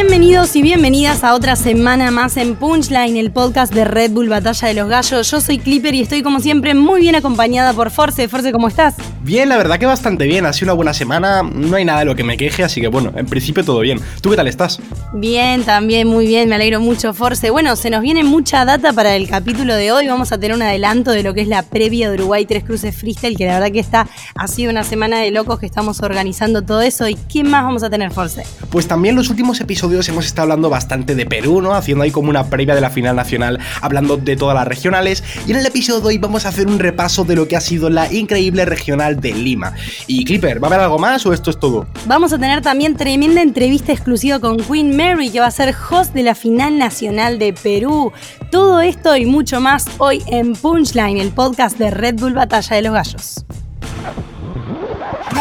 Kim Bienvenidos y bienvenidas a otra semana más en Punchline, el podcast de Red Bull Batalla de los Gallos. Yo soy Clipper y estoy como siempre muy bien acompañada por Force. Force, ¿cómo estás? Bien, la verdad que bastante bien. Ha sido una buena semana. No hay nada de lo que me queje, así que bueno, en principio todo bien. ¿Tú qué tal estás? Bien, también muy bien. Me alegro mucho, Force. Bueno, se nos viene mucha data para el capítulo de hoy. Vamos a tener un adelanto de lo que es la previa de Uruguay Tres Cruces Freestyle, que la verdad que está ha sido una semana de locos que estamos organizando todo eso. ¿Y qué más vamos a tener, Force? Pues también los últimos episodios hemos estado hablando bastante de Perú, ¿no? Haciendo ahí como una previa de la final nacional, hablando de todas las regionales. Y en el episodio de hoy vamos a hacer un repaso de lo que ha sido la increíble regional de Lima. Y Clipper, ¿va a haber algo más o esto es todo? Vamos a tener también tremenda entrevista exclusiva con Queen Mary, que va a ser host de la final nacional de Perú. Todo esto y mucho más hoy en Punchline, el podcast de Red Bull Batalla de los Gallos.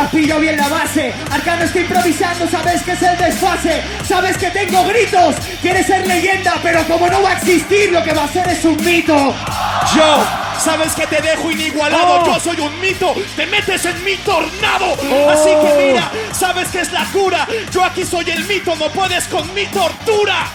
Pillo bien la base, Arcano está improvisando, sabes que es el desfase, sabes que tengo gritos, quieres ser leyenda, pero como no va a existir, lo que va a ser es un mito. Yo, sabes que te dejo inigualado, Oh. yo soy un mito, te metes en mi tornado, así que mira, sabes que es la cura, yo aquí soy el mito, no puedes con mi tortura.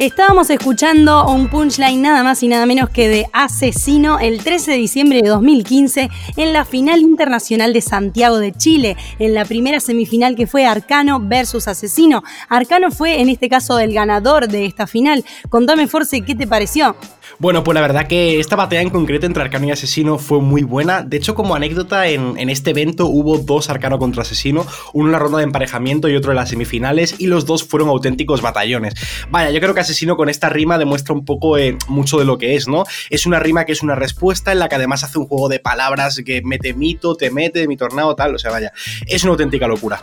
Estábamos escuchando un punchline nada más y nada menos que de Asesino el 13 de diciembre de 2015 en la final internacional de Santiago de Chile, en la primera semifinal que fue Arcano versus Asesino. Arcano fue en este caso el ganador de esta final. Contame, Force, ¿qué te pareció? Bueno, pues la verdad que esta batalla en concreto entre Arcano y Asesino fue muy buena. De hecho, como anécdota, en, este evento hubo dos Arcano contra Asesino, uno en la ronda de emparejamiento y otro en las semifinales, y los dos fueron auténticos batallones. Vaya, yo creo que Asesino con esta rima demuestra un poco eh, mucho de lo que es, ¿no? Es una rima que es una respuesta en la que además hace un juego de palabras que mete mito, te mete, mi tornado, tal, o sea, vaya, es una auténtica locura.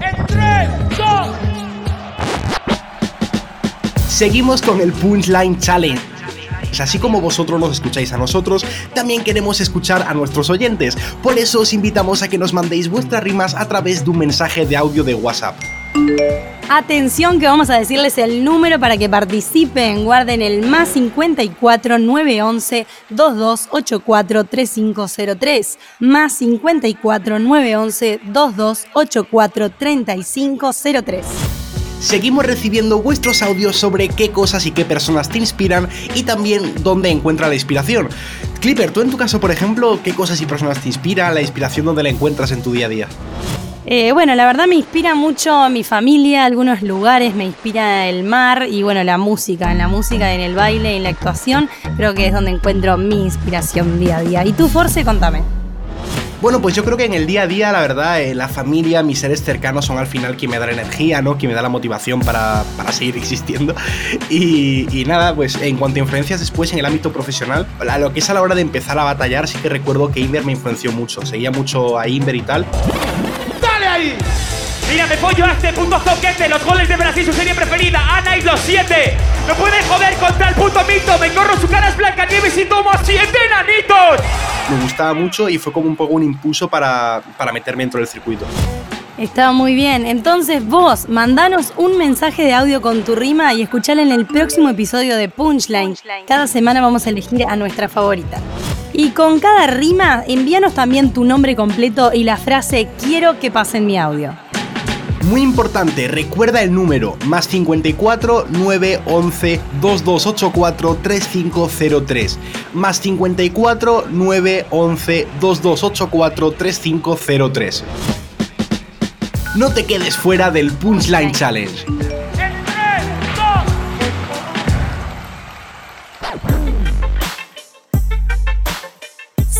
En 3, Seguimos con el Punchline Challenge. Así como vosotros nos escucháis a nosotros, también queremos escuchar a nuestros oyentes. Por eso os invitamos a que nos mandéis vuestras rimas a través de un mensaje de audio de WhatsApp. Atención que vamos a decirles el número para que participen. Guarden el más 54 911 2284 3503. Más 54 911 2284 3503. Seguimos recibiendo vuestros audios sobre qué cosas y qué personas te inspiran y también dónde encuentra la inspiración. Clipper, tú en tu caso, por ejemplo, ¿qué cosas y personas te inspiran? ¿La inspiración dónde la encuentras en tu día a día? Eh, bueno, la verdad me inspira mucho mi familia, algunos lugares, me inspira el mar y bueno, la música. En la música, en el baile, en la actuación, creo que es donde encuentro mi inspiración día a día. ¿Y tú, Force, contame? Bueno, pues yo creo que en el día a día, la verdad, eh, la familia, mis seres cercanos son al final quien me da la energía, ¿no? Quien me da la motivación para, para seguir existiendo. Y, nada, pues en cuanto a influencias después en el ámbito profesional, lo que es a la hora de empezar a batallar, sí que recuerdo que Inver me influenció mucho. Seguía mucho a Inver y tal. dale ahí. Mira, me pollo a este punto zoquete, los goles de Brasil, su serie preferida, Ana y los siete. No pueden joder contra el puto mito, me engorro su cara es blanca nieves y tomo a siete enanitos. Me gustaba mucho y fue como un poco un impulso para, para meterme dentro del circuito. Está muy bien. Entonces vos, mandanos un mensaje de audio con tu rima y escuchala en el próximo episodio de Punchline. Cada semana vamos a elegir a nuestra favorita. Y con cada rima, envíanos también tu nombre completo y la frase quiero que pase en mi audio. Muy importante, recuerda el número más 54 911 2284 3503. Más 54 911 2284 3503. No te quedes fuera del Punchline Challenge.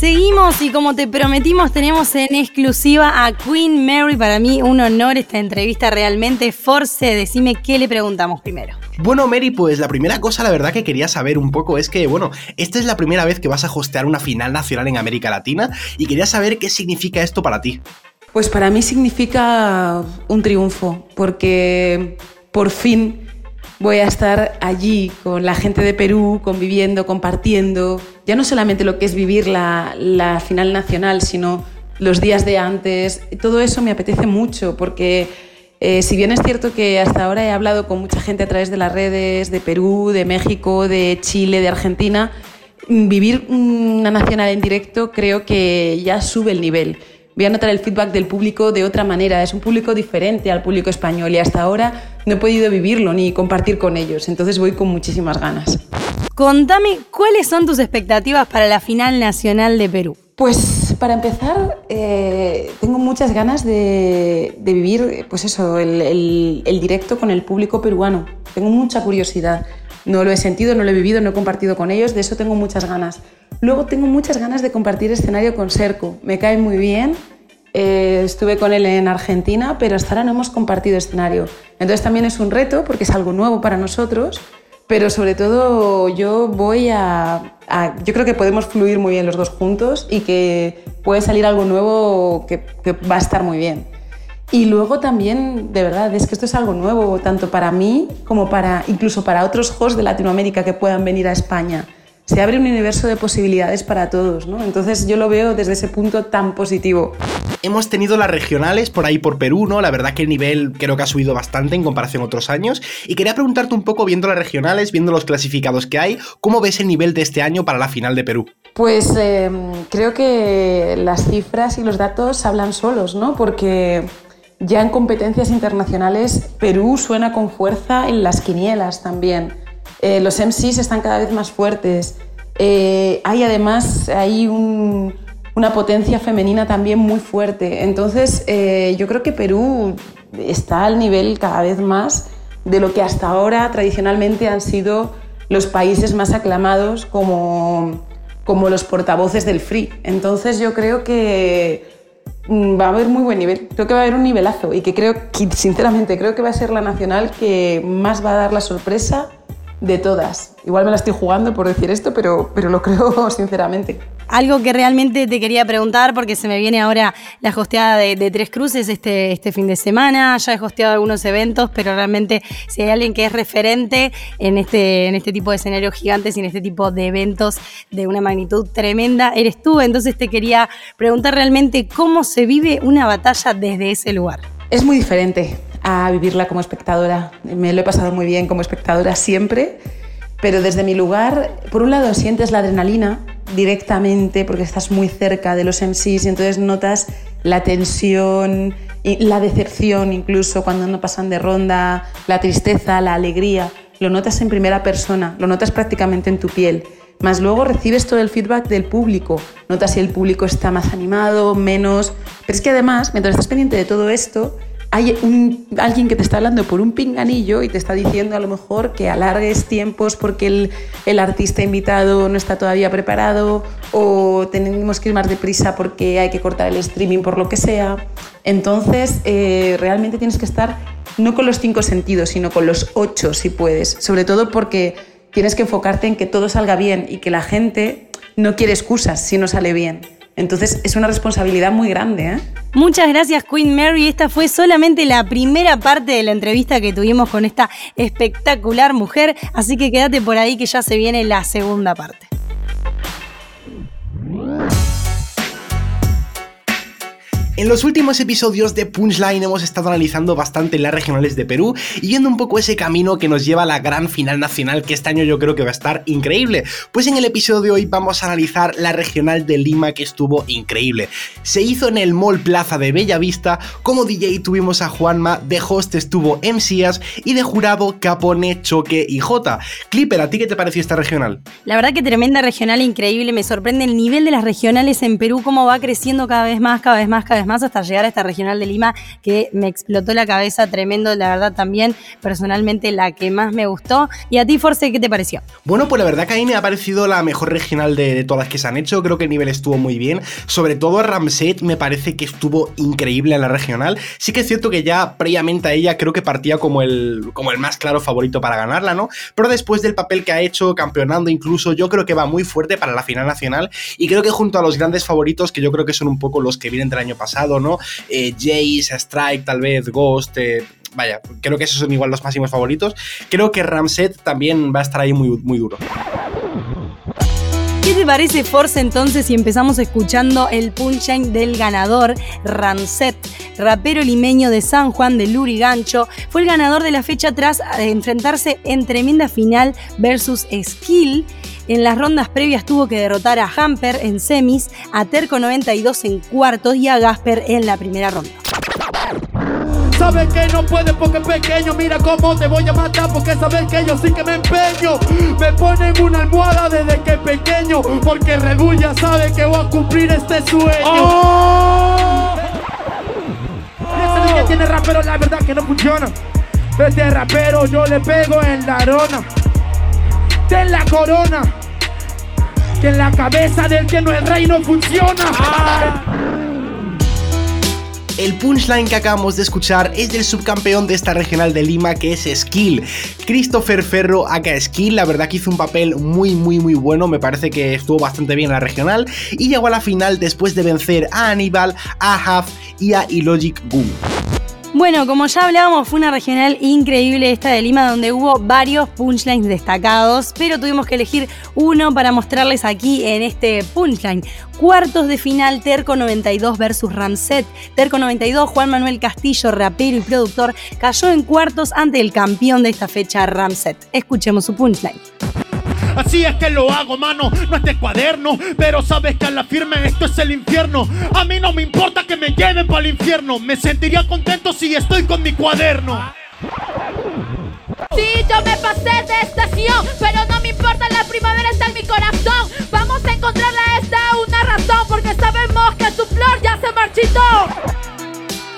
Seguimos y como te prometimos tenemos en exclusiva a Queen Mary. Para mí un honor esta entrevista realmente. Force, decime qué le preguntamos primero. Bueno, Mary, pues la primera cosa, la verdad, que quería saber un poco es que, bueno, esta es la primera vez que vas a hostear una final nacional en América Latina y quería saber qué significa esto para ti. Pues para mí significa un triunfo, porque por fin voy a estar allí con la gente de Perú, conviviendo, compartiendo, ya no solamente lo que es vivir la, final nacional, sino los días de antes. Todo eso me apetece mucho, porque eh, si bien es cierto que hasta ahora he hablado con mucha gente a través de las redes, de Perú, de México, de Chile, de Argentina, vivir una nacional en directo creo que ya sube el nivel voy a notar el feedback del público de otra manera. Es un público diferente al público español y hasta ahora no he podido vivirlo ni compartir con ellos. Entonces voy con muchísimas ganas. Contame, ¿cuáles son tus expectativas para la final nacional de Perú? Pues para empezar, eh, tengo muchas ganas de, vivir pues eso, el, directo con el público peruano. Tengo mucha curiosidad. No lo he sentido, no lo he vivido, no he compartido con ellos, de eso tengo muchas ganas. Luego tengo muchas ganas de compartir escenario con Serco. Me cae muy bien. Eh, estuve con él en Argentina, pero hasta ahora no hemos compartido escenario. Entonces también es un reto porque es algo nuevo para nosotros pero sobre todo yo voy a, Yo creo que podemos fluir muy bien los dos juntos y que puede salir algo nuevo que, que, va a estar muy bien. Y luego también, de verdad, es que esto es algo nuevo, tanto para mí como para incluso para otros hosts de Latinoamérica que puedan venir a España. Se abre un universo de posibilidades para todos, ¿no? Entonces yo lo veo desde ese punto tan positivo. Hemos tenido las regionales por ahí por Perú, ¿no? La verdad que el nivel creo que ha subido bastante en comparación a otros años. Y quería preguntarte un poco, viendo las regionales, viendo los clasificados que hay, ¿cómo ves el nivel de este año para la final de Perú? Pues em, creo que las cifras y los datos hablan solos, ¿no? Porque ya en competencias internacionales Perú suena con fuerza en las quinielas también. Eh, los MCs están cada vez más fuertes. Eh, hay además hay un, una potencia femenina también muy fuerte. Entonces, eh, yo creo que Perú está al nivel cada vez más de lo que hasta ahora tradicionalmente han sido los países más aclamados como, como los portavoces del free. Entonces, yo creo que va a haber muy buen nivel. Creo que va a haber un nivelazo y que creo sinceramente, creo que va a ser la nacional que más va a dar la sorpresa de todas. Igual me la estoy jugando por decir esto, pero, pero lo creo sinceramente. Algo que realmente te quería preguntar, porque se me viene ahora la hosteada de, Tres Cruces este, este fin de semana. Ya he hosteado algunos eventos, pero realmente si hay alguien que es referente en este, en este tipo de escenarios gigantes y en este tipo de eventos de una magnitud tremenda, eres tú. Entonces te quería preguntar realmente cómo se vive una batalla desde ese lugar. Es muy diferente a vivirla como espectadora. Me lo he pasado muy bien como espectadora siempre, pero desde mi lugar, por un lado sientes la adrenalina directamente porque estás muy cerca de los MCs y entonces notas la tensión, y la decepción incluso cuando no pasan de ronda, la tristeza, la alegría. Lo notas en primera persona, lo notas prácticamente en tu piel. Más luego recibes todo el feedback del público. Notas si el público está más animado, menos. Pero es que además, mientras estás pendiente de todo esto, hay alguien que te está hablando por un pinganillo y te está diciendo a lo mejor que alargues tiempos porque el, el, artista invitado no está todavía preparado o tenemos que ir más deprisa porque hay que cortar el streaming por lo que sea. Entonces, eh, realmente tienes que estar no con los cinco sentidos, sino con los ocho si puedes. Sobre todo porque tienes que enfocarte en que todo salga bien y que la gente no quiere excusas si no sale bien. Entonces es una responsabilidad muy grande. ¿eh? Muchas gracias Queen Mary. Esta fue solamente la primera parte de la entrevista que tuvimos con esta espectacular mujer, así que quédate por ahí que ya se viene la segunda parte. En los últimos episodios de Punchline hemos estado analizando bastante las regionales de Perú y viendo un poco ese camino que nos lleva a la gran final nacional que este año yo creo que va a estar increíble. Pues en el episodio de hoy vamos a analizar la regional de Lima que estuvo increíble. Se hizo en el Mall Plaza de Bellavista, como DJ tuvimos a Juanma, de host estuvo MCAS y de jurado Capone, Choque y J. Clipper, ¿a ti qué te pareció esta regional? La verdad que tremenda regional, increíble, me sorprende el nivel de las regionales en Perú, cómo va creciendo cada vez más, cada vez más, cada vez más más hasta llegar a esta regional de Lima que me explotó la cabeza tremendo, la verdad también personalmente la que más me gustó. ¿Y a ti, Force, qué te pareció? Bueno, pues la verdad que a me ha parecido la mejor regional de, todas las que se han hecho, creo que el nivel estuvo muy bien, sobre todo Ramset me parece que estuvo increíble en la regional, sí que es cierto que ya previamente a ella creo que partía como el, como el más claro favorito para ganarla, ¿no? Pero después del papel que ha hecho, campeonando incluso, yo creo que va muy fuerte para la final nacional y creo que junto a los grandes favoritos, que yo creo que son un poco los que vienen del año pasado, ¿no? Eh, Jace, Strike, tal vez, Ghost, eh, vaya, creo que esos son igual los máximos favoritos. Creo que Ramset también va a estar ahí muy, muy duro. ¿Qué te parece Force entonces si empezamos escuchando el punchline del ganador, Ramset, rapero limeño de San Juan de Lurigancho? Fue el ganador de la fecha tras enfrentarse en tremenda final versus Skill En las rondas previas tuvo que derrotar a Hamper en semis, a Terco 92 en cuartos y a Gasper en la primera ronda. Sabes que no puedes porque es pequeño. Mira cómo te voy a matar porque sabes que yo sí que me empeño. Me ponen una almohada desde que pequeño. Porque Red Bull ya sabe que voy a cumplir este sueño. ¡Oh! Ese niño tiene rapero, la verdad que no funciona. Este rapero yo le pego en la arona. De la corona. Que en la cabeza del que no es rey no funciona. El punchline que acabamos de escuchar es del subcampeón de esta regional de Lima que es Skill. Christopher Ferro aka Skill, la verdad que hizo un papel muy muy muy bueno, me parece que estuvo bastante bien en la regional y llegó a la final después de vencer a Aníbal, a Huff y a Illogic Goon. Bueno, como ya hablábamos, fue una regional increíble esta de Lima donde hubo varios punchlines destacados, pero tuvimos que elegir uno para mostrarles aquí en este punchline. Cuartos de final Terco 92 versus Ramset. Terco 92, Juan Manuel Castillo, rapero y productor, cayó en cuartos ante el campeón de esta fecha, Ramset. Escuchemos su punchline. Así es que lo hago, mano, no es de cuaderno, pero sabes que a la firme esto es el infierno. A mí no me importa que me lleven para el infierno, me sentiría contento si estoy con mi cuaderno. Sí, yo me pasé de estación, pero no me importa, la primavera está en mi corazón. Vamos a encontrarle a esta una razón, porque sabemos que su flor ya se marchitó.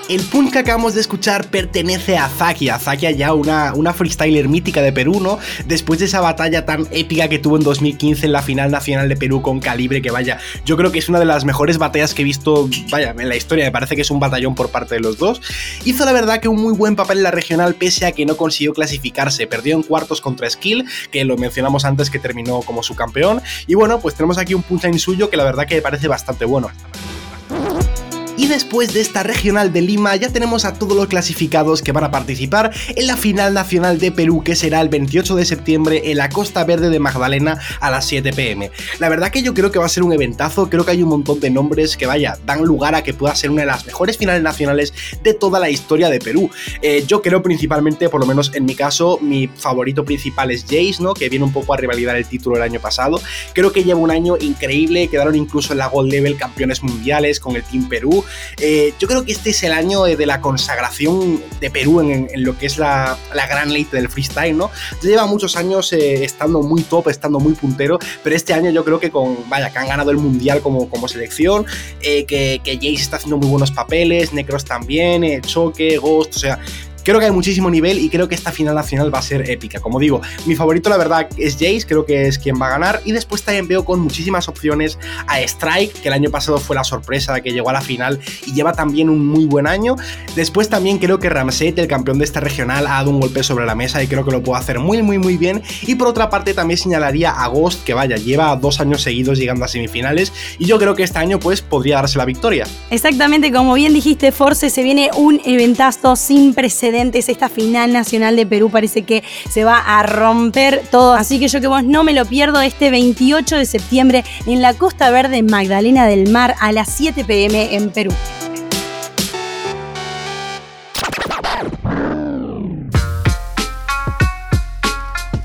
El punch que acabamos de escuchar pertenece a Zakia. Zakia ya una, una freestyler mítica de Perú, ¿no? Después de esa batalla tan épica que tuvo en 2015 en la final nacional de Perú con Calibre, que vaya, yo creo que es una de las mejores batallas que he visto, vaya, en la historia. Me parece que es un batallón por parte de los dos. Hizo la verdad que un muy buen papel en la regional, pese a que no consiguió clasificarse. Perdió en cuartos contra Skill, que lo mencionamos antes que terminó como su campeón. Y bueno, pues tenemos aquí un punchline suyo que la verdad que me parece bastante bueno. Y después de esta regional de Lima ya tenemos a todos los clasificados que van a participar en la final nacional de Perú que será el 28 de septiembre en la Costa Verde de Magdalena a las 7 pm. La verdad que yo creo que va a ser un eventazo, creo que hay un montón de nombres que vaya, dan lugar a que pueda ser una de las mejores finales nacionales de toda la historia de Perú. Eh, yo creo principalmente, por lo menos en mi caso, mi favorito principal es Jace, ¿no? Que viene un poco a rivalidar el título el año pasado. Creo que lleva un año increíble, quedaron incluso en la Gold Level campeones mundiales con el Team Perú. Eh, yo creo que este es el año de la consagración de Perú en, lo que es la, la gran ley del freestyle, ¿no? Lleva muchos años eh, estando muy top, estando muy puntero, pero este año yo creo que con, vaya, que han ganado el mundial como, como selección, eh, que, que Jace está haciendo muy buenos papeles, Necros también, eh, Choque, Ghost, o sea, Creo que hay muchísimo nivel y creo que esta final nacional va a ser épica. Como digo, mi favorito la verdad es Jace, creo que es quien va a ganar. Y después también veo con muchísimas opciones a Strike, que el año pasado fue la sorpresa que llegó a la final y lleva también un muy buen año. Después también creo que Ramset, el campeón de esta regional, ha dado un golpe sobre la mesa y creo que lo puede hacer muy muy muy bien. Y por otra parte también señalaría a Ghost, que vaya, lleva dos años seguidos llegando a semifinales y yo creo que este año pues podría darse la victoria. Exactamente, como bien dijiste, Force, se viene un eventazo sin precedentes. Esta final nacional de Perú parece que se va a romper todo. Así que yo que vos no me lo pierdo este 28 de septiembre en la Costa Verde Magdalena del Mar a las 7 pm en Perú.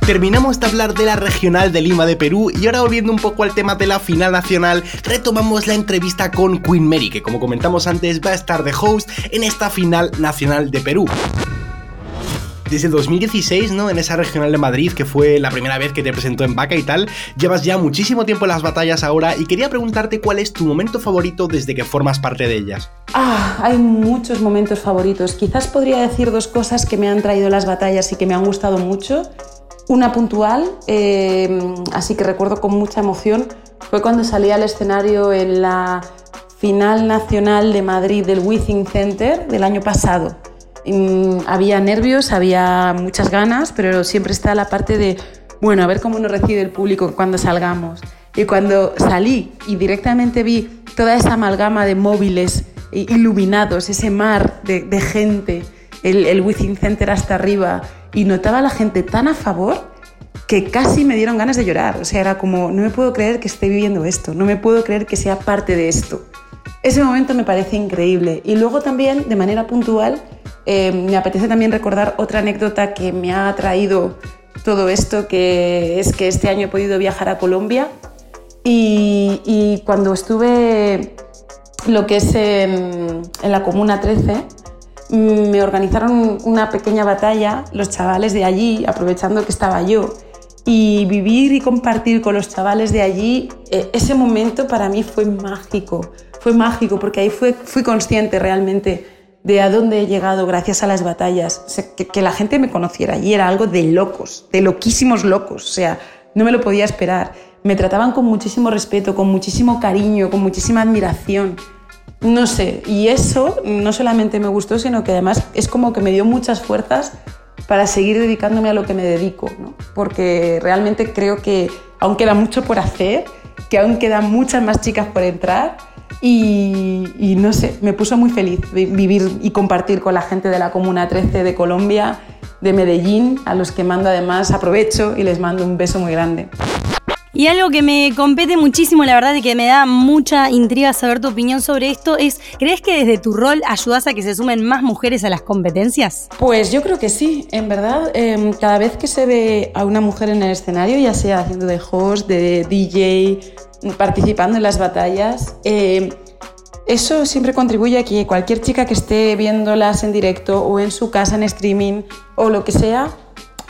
Terminamos de hablar de la regional de Lima de Perú y ahora volviendo un poco al tema de la final nacional, retomamos la entrevista con Queen Mary, que como comentamos antes va a estar de host en esta final nacional de Perú. Desde 2016, ¿no? En esa regional de Madrid, que fue la primera vez que te presentó en Vaca y tal, llevas ya muchísimo tiempo en las batallas ahora y quería preguntarte cuál es tu momento favorito desde que formas parte de ellas. Ah, hay muchos momentos favoritos. Quizás podría decir dos cosas que me han traído las batallas y que me han gustado mucho. Una puntual, eh, así que recuerdo con mucha emoción, fue cuando salí al escenario en la final nacional de Madrid del Withing Center del año pasado. Mm, había nervios, había muchas ganas, pero siempre está la parte de, bueno, a ver cómo nos recibe el público cuando salgamos. Y cuando salí y directamente vi toda esa amalgama de móviles iluminados, ese mar de gente, el, el Withing Center hasta arriba, y notaba a la gente tan a favor que casi me dieron ganas de llorar. O sea, era como, no me puedo creer que esté viviendo esto, no me puedo creer que sea parte de esto. Ese momento me parece increíble. Y luego también, de manera puntual, eh, me apetece también recordar otra anécdota que me ha traído todo esto, que es que este año he podido viajar a Colombia y, cuando estuve lo que es en, la Comuna 13, mm, me organizaron una pequeña batalla los chavales de allí, aprovechando que estaba yo. Y vivir y compartir con los chavales de allí, eh, ese momento para mí fue mágico. Fue mágico porque ahí fui consciente realmente de a dónde he llegado gracias a las batallas. Que, que la gente me conociera allí era algo de locos, de loquísimos locos. O sea, no me lo podía esperar. Me trataban con muchísimo respeto, con muchísimo cariño, con muchísima admiración. No sé, y eso no solamente me gustó, sino que además es como que me dio muchas fuerzas para seguir dedicándome a lo que me dedico, ¿no? porque realmente creo que aún queda mucho por hacer, que aún quedan muchas más chicas por entrar y, y no sé, me puso muy feliz vi- vivir y compartir con la gente de la Comuna 13 de Colombia, de Medellín, a los que mando además aprovecho y les mando un beso muy grande. Y algo que me compete muchísimo, la verdad, y que me da mucha intriga saber tu opinión sobre esto es, ¿crees que desde tu rol ayudas a que se sumen más mujeres a las competencias? Pues yo creo que sí, en verdad, eh, cada vez que se ve a una mujer en el escenario, ya sea haciendo de host, de DJ, participando en las batallas, eh, eso siempre contribuye a que cualquier chica que esté viéndolas en directo o en su casa en streaming o lo que sea,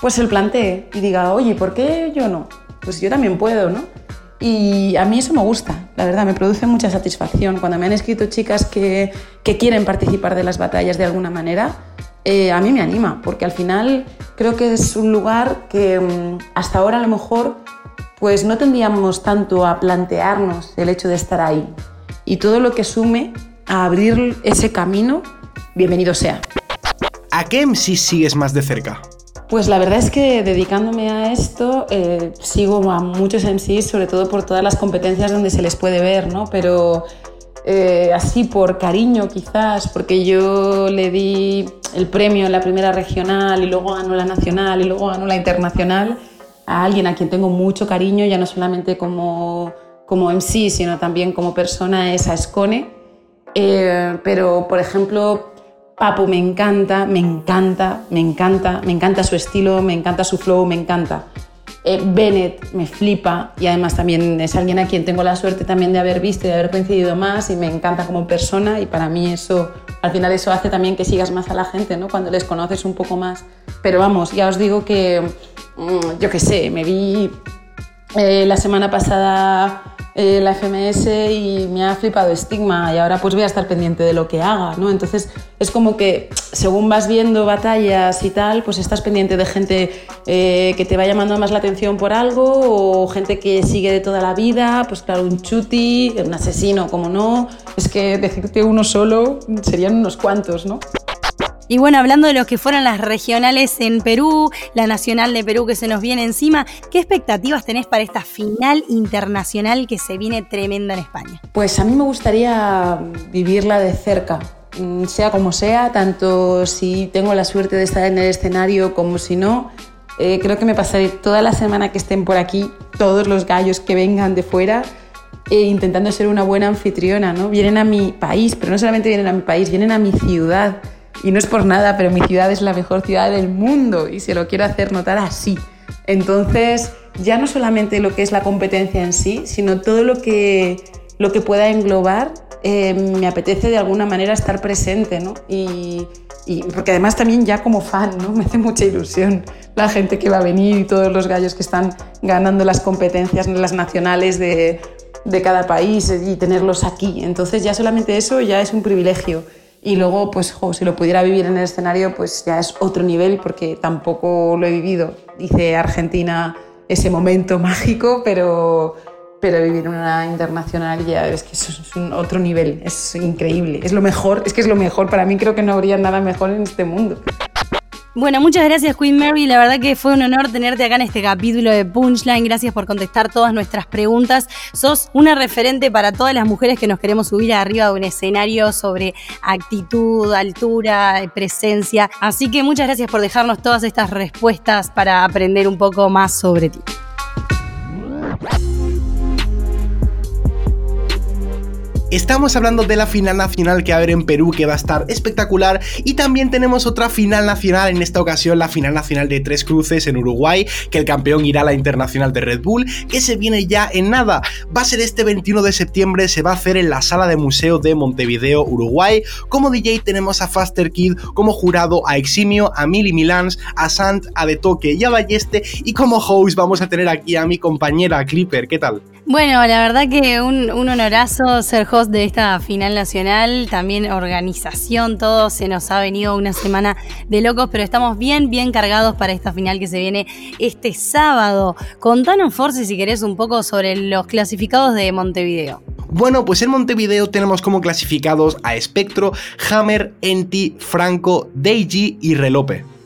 pues se plantee y diga, oye, ¿por qué yo no? Pues yo también puedo, ¿no? Y a mí eso me gusta, la verdad, me produce mucha satisfacción. Cuando me han escrito chicas que, que quieren participar de las batallas de alguna manera, eh, a mí me anima, porque al final creo que es un lugar que mm, hasta ahora a lo mejor pues no tendríamos tanto a plantearnos el hecho de estar ahí. Y todo lo que sume a abrir ese camino, bienvenido sea. ¿A qué MC sigues más de cerca? Pues la verdad es que dedicándome a esto eh, sigo a muchos MCs, sobre todo por todas las competencias donde se les puede ver, ¿no? Pero eh, así por cariño quizás, porque yo le di el premio en la primera regional y luego ganó la nacional y luego ganó la internacional a alguien a quien tengo mucho cariño, ya no solamente como, como MC, sino también como persona, es a Escone. Eh, pero, por ejemplo, Papo me encanta, me encanta, me encanta, me encanta su estilo, me encanta su flow, me encanta. Eh, Bennett me flipa y además también es alguien a quien tengo la suerte también de haber visto y de haber coincidido más y me encanta como persona y para mí eso, al final eso hace también que sigas más a la gente, ¿no? Cuando les conoces un poco más. Pero vamos, ya os digo que, mm, yo qué sé, me vi eh, la semana pasada eh, la FMS y me ha flipado estigma y ahora pues voy a estar pendiente de lo que haga, ¿no? Entonces es como que según vas viendo batallas y tal, pues estás pendiente de gente eh, que te va llamando más la atención por algo o gente que sigue de toda la vida, pues claro, un chuti, un asesino, como no, es que decirte uno solo serían unos cuantos, ¿no? Y bueno, hablando de lo que fueron las regionales en Perú, la nacional de Perú que se nos viene encima, ¿qué expectativas tenés para esta final internacional que se viene tremenda en España? Pues a mí me gustaría vivirla de cerca, mm, sea como sea, tanto si tengo la suerte de estar en el escenario como si no. Eh, creo que me pasaré toda la semana que estén por aquí, todos los gallos que vengan de fuera, eh, intentando ser una buena anfitriona. ¿no? Vienen a mi país, pero no solamente vienen a mi país, vienen a mi ciudad. Y no es por nada, pero mi ciudad es la mejor ciudad del mundo y se lo quiero hacer notar así. Entonces, ya no solamente lo que es la competencia en sí, sino todo lo que, lo que pueda englobar, eh, me apetece de alguna manera estar presente, ¿no? Y, porque además también ya como fan, ¿no? Me hace mucha ilusión la gente que va a venir y todos los gallos que están ganando las competencias, las nacionales de, de cada país y tenerlos aquí. Entonces ya solamente eso ya es un privilegio. Y luego, pues, jo, si lo pudiera vivir en el escenario, pues ya es otro nivel, porque tampoco lo he vivido. Hice Argentina ese momento mágico, pero, pero vivir una internacional ya es que es un otro nivel, es increíble, es lo mejor, es que es lo mejor. Para mí creo que no habría nada mejor en este mundo. Bueno, muchas gracias Queen Mary, la verdad que fue un honor tenerte acá en este capítulo de Punchline, gracias por contestar todas nuestras preguntas. Sos una referente para todas las mujeres que nos queremos subir arriba de un escenario sobre actitud, altura, presencia. Así que muchas gracias por dejarnos todas estas respuestas para aprender un poco más sobre ti. Estamos hablando de la final nacional que va a haber en Perú, que va a estar espectacular. Y también tenemos otra final nacional, en esta ocasión la final nacional de Tres Cruces en Uruguay, que el campeón irá a la internacional de Red Bull, que se viene ya en nada. Va a ser este 21 de septiembre, se va a hacer en la sala de museo de Montevideo, Uruguay. Como DJ tenemos a Faster Kid, como jurado a Eximio, a Mili Milans, a Sant, a De Toque y a Balleste. Y como host vamos a tener aquí a mi compañera Clipper. ¿Qué tal? Bueno, la verdad que un, un honorazo ser host de esta final nacional, también organización, todo se nos ha venido una semana de locos, pero estamos bien, bien cargados para esta final que se viene este sábado. Contanos, Force, si querés un poco sobre los clasificados de Montevideo. Bueno, pues en Montevideo tenemos como clasificados a Spectro, Hammer, Enti, Franco, Deiji y Relope.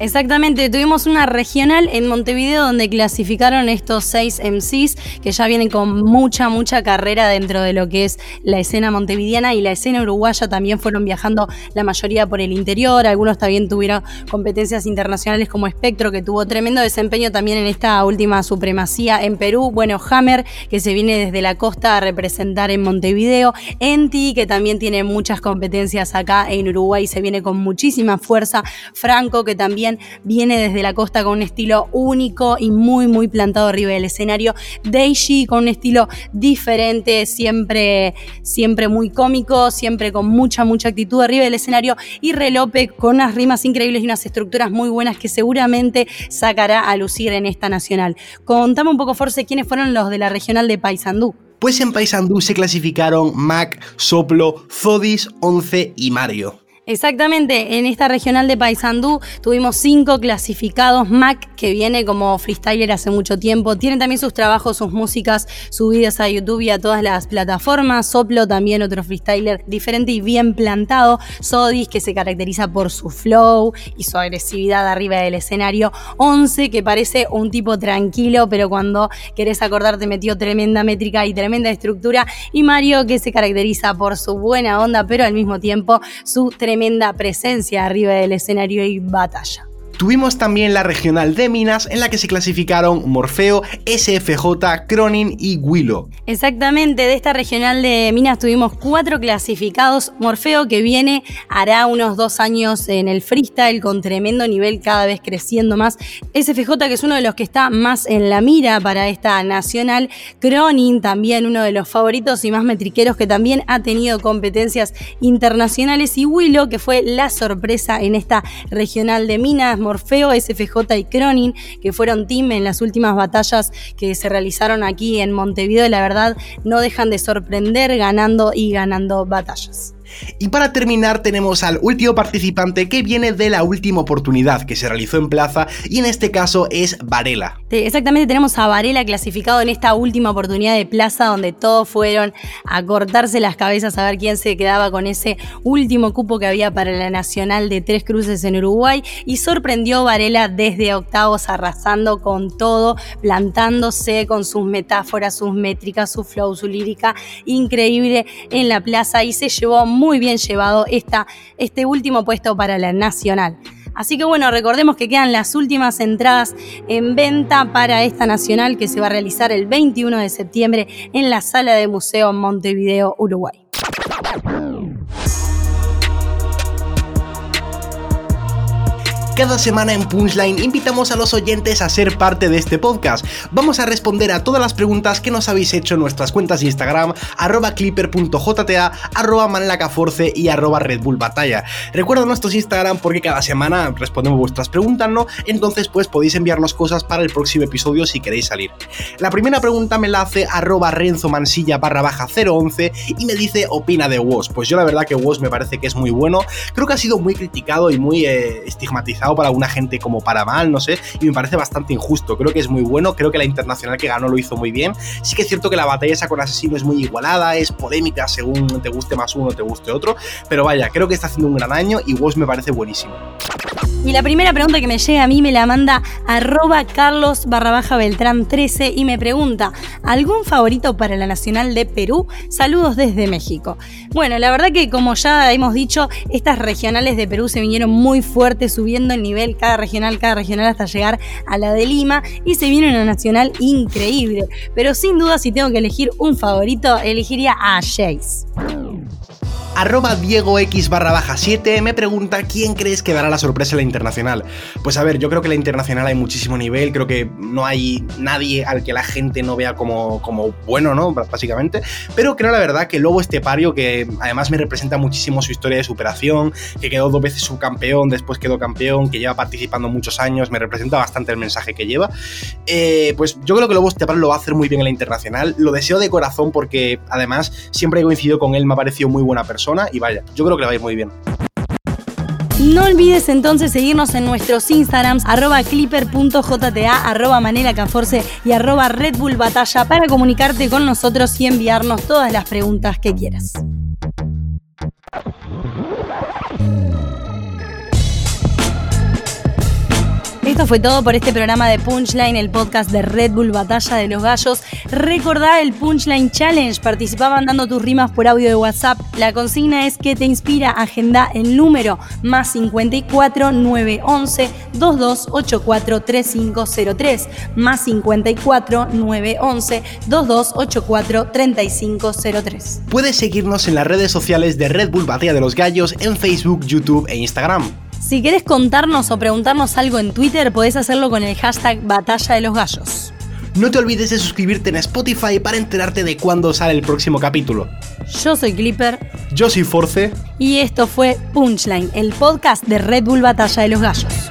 Exactamente, tuvimos una regional en Montevideo donde clasificaron estos seis MCs que ya vienen con mucha, mucha carrera dentro de lo que es la escena montevideana y la escena uruguaya. También fueron viajando la mayoría por el interior, algunos también tuvieron competencias internacionales como Espectro que tuvo tremendo desempeño también en esta última supremacía en Perú, bueno, Hammer que se viene desde la costa a representar en Montevideo, Enti que también tiene muchas competencias acá en Uruguay, se viene con muchísima fuerza, Franco que también viene desde la costa con un estilo único y muy, muy plantado arriba del escenario. Deiji con un estilo diferente, siempre, siempre muy cómico, siempre con mucha, mucha actitud arriba del escenario. Y Relope con unas rimas increíbles y unas estructuras muy buenas que seguramente sacará a lucir en esta nacional. Contame un poco, Force, quiénes fueron los de la regional de Paysandú. Pues en Paysandú se clasificaron Mac, Soplo, Zodis, Once y Mario. Exactamente, en esta regional de Paysandú tuvimos cinco clasificados. Mac, que viene como freestyler hace mucho tiempo, tiene también sus trabajos, sus músicas subidas a YouTube y a todas las plataformas. Soplo, también otro freestyler diferente y bien plantado. Sodis, que se caracteriza por su flow y su agresividad arriba del escenario. Once, que parece un tipo tranquilo, pero cuando querés acordarte metió tremenda métrica y tremenda estructura. Y Mario, que se caracteriza por su buena onda, pero al mismo tiempo su tremenda tremenda presencia arriba del escenario y batalla. Tuvimos también la regional de Minas en la que se clasificaron Morfeo, SFJ, Cronin y Willow. Exactamente, de esta regional de Minas tuvimos cuatro clasificados. Morfeo que viene hará unos dos años en el freestyle con tremendo nivel cada vez creciendo más. SFJ que es uno de los que está más en la mira para esta nacional. Cronin también uno de los favoritos y más metriqueros que también ha tenido competencias internacionales. Y Willow que fue la sorpresa en esta regional de Minas. Morfeo, SFJ y Cronin, que fueron team en las últimas batallas que se realizaron aquí en Montevideo, la verdad no dejan de sorprender ganando y ganando batallas. Y para terminar tenemos al último participante que viene de la última oportunidad que se realizó en plaza y en este caso es Varela. Exactamente, tenemos a Varela clasificado en esta última oportunidad de plaza donde todos fueron a cortarse las cabezas a ver quién se quedaba con ese último cupo que había para la Nacional de Tres Cruces en Uruguay y sorprendió Varela desde octavos arrasando con todo, plantándose con sus metáforas, sus métricas, su flow, su lírica increíble en la plaza y se llevó muy bien llevado esta, este último puesto para la nacional. Así que bueno, recordemos que quedan las últimas entradas en venta para esta nacional que se va a realizar el 21 de septiembre en la sala de Museo Montevideo, Uruguay. Cada semana en Punchline invitamos a los oyentes a ser parte de este podcast. Vamos a responder a todas las preguntas que nos habéis hecho en nuestras cuentas de Instagram, arroba clipper.jta, arroba manlacaforce y arroba Red. Recuerda nuestros Instagram porque cada semana respondemos vuestras preguntas, ¿no? Entonces pues podéis enviarnos cosas para el próximo episodio si queréis salir. La primera pregunta me la hace arroba Renzo Mansilla barra baja 011 y me dice opina de WOS. Pues yo la verdad que WOS me parece que es muy bueno. Creo que ha sido muy criticado y muy eh, estigmatizado para alguna gente como para mal, no sé, y me parece bastante injusto. Creo que es muy bueno, creo que la internacional que ganó lo hizo muy bien. Sí que es cierto que la batalla esa con Asesino es muy igualada, es polémica según te guste más uno te guste otro, pero vaya, creo que está haciendo un gran año y Woz me parece buenísimo. Y la primera pregunta que me llega a mí me la manda arroba carlos barra baja beltrán 13 y me pregunta, ¿algún favorito para la Nacional de Perú? Saludos desde México. Bueno, la verdad que como ya hemos dicho, estas regionales de Perú se vinieron muy fuertes, subiendo el nivel cada regional, cada regional hasta llegar a la de Lima y se viene una nacional increíble. Pero sin duda si tengo que elegir un favorito, elegiría a Jace arroba Diego X barra baja 7 me pregunta quién crees que dará la sorpresa en la internacional. Pues a ver, yo creo que la internacional hay muchísimo nivel, creo que no hay nadie al que la gente no vea como, como bueno, ¿no? Básicamente. Pero creo la verdad que Lobo Estepario, que además me representa muchísimo su historia de superación, que quedó dos veces subcampeón, después quedó campeón, que lleva participando muchos años, me representa bastante el mensaje que lleva. Eh, pues yo creo que Lobo Estepario lo va a hacer muy bien en la internacional. Lo deseo de corazón porque además siempre he coincidido con él, me ha parecido muy buena persona y vaya, yo creo que le va a ir muy bien. No olvides entonces seguirnos en nuestros Instagrams arroba clipper.jta, arroba manelacaforce y arroba Red Bull Batalla para comunicarte con nosotros y enviarnos todas las preguntas que quieras. Esto fue todo por este programa de Punchline, el podcast de Red Bull Batalla de los Gallos. Recordá el Punchline Challenge. Participa mandando tus rimas por audio de WhatsApp. La consigna es que te inspira. Agenda el número más 54 911 2284 3503. Más 54 911 2284 3503. Puedes seguirnos en las redes sociales de Red Bull Batalla de los Gallos en Facebook, YouTube e Instagram. Si quieres contarnos o preguntarnos algo en Twitter, podés hacerlo con el hashtag Batalla de los Gallos. No te olvides de suscribirte en Spotify para enterarte de cuándo sale el próximo capítulo. Yo soy Clipper. Yo soy Force. Y esto fue Punchline, el podcast de Red Bull Batalla de los Gallos.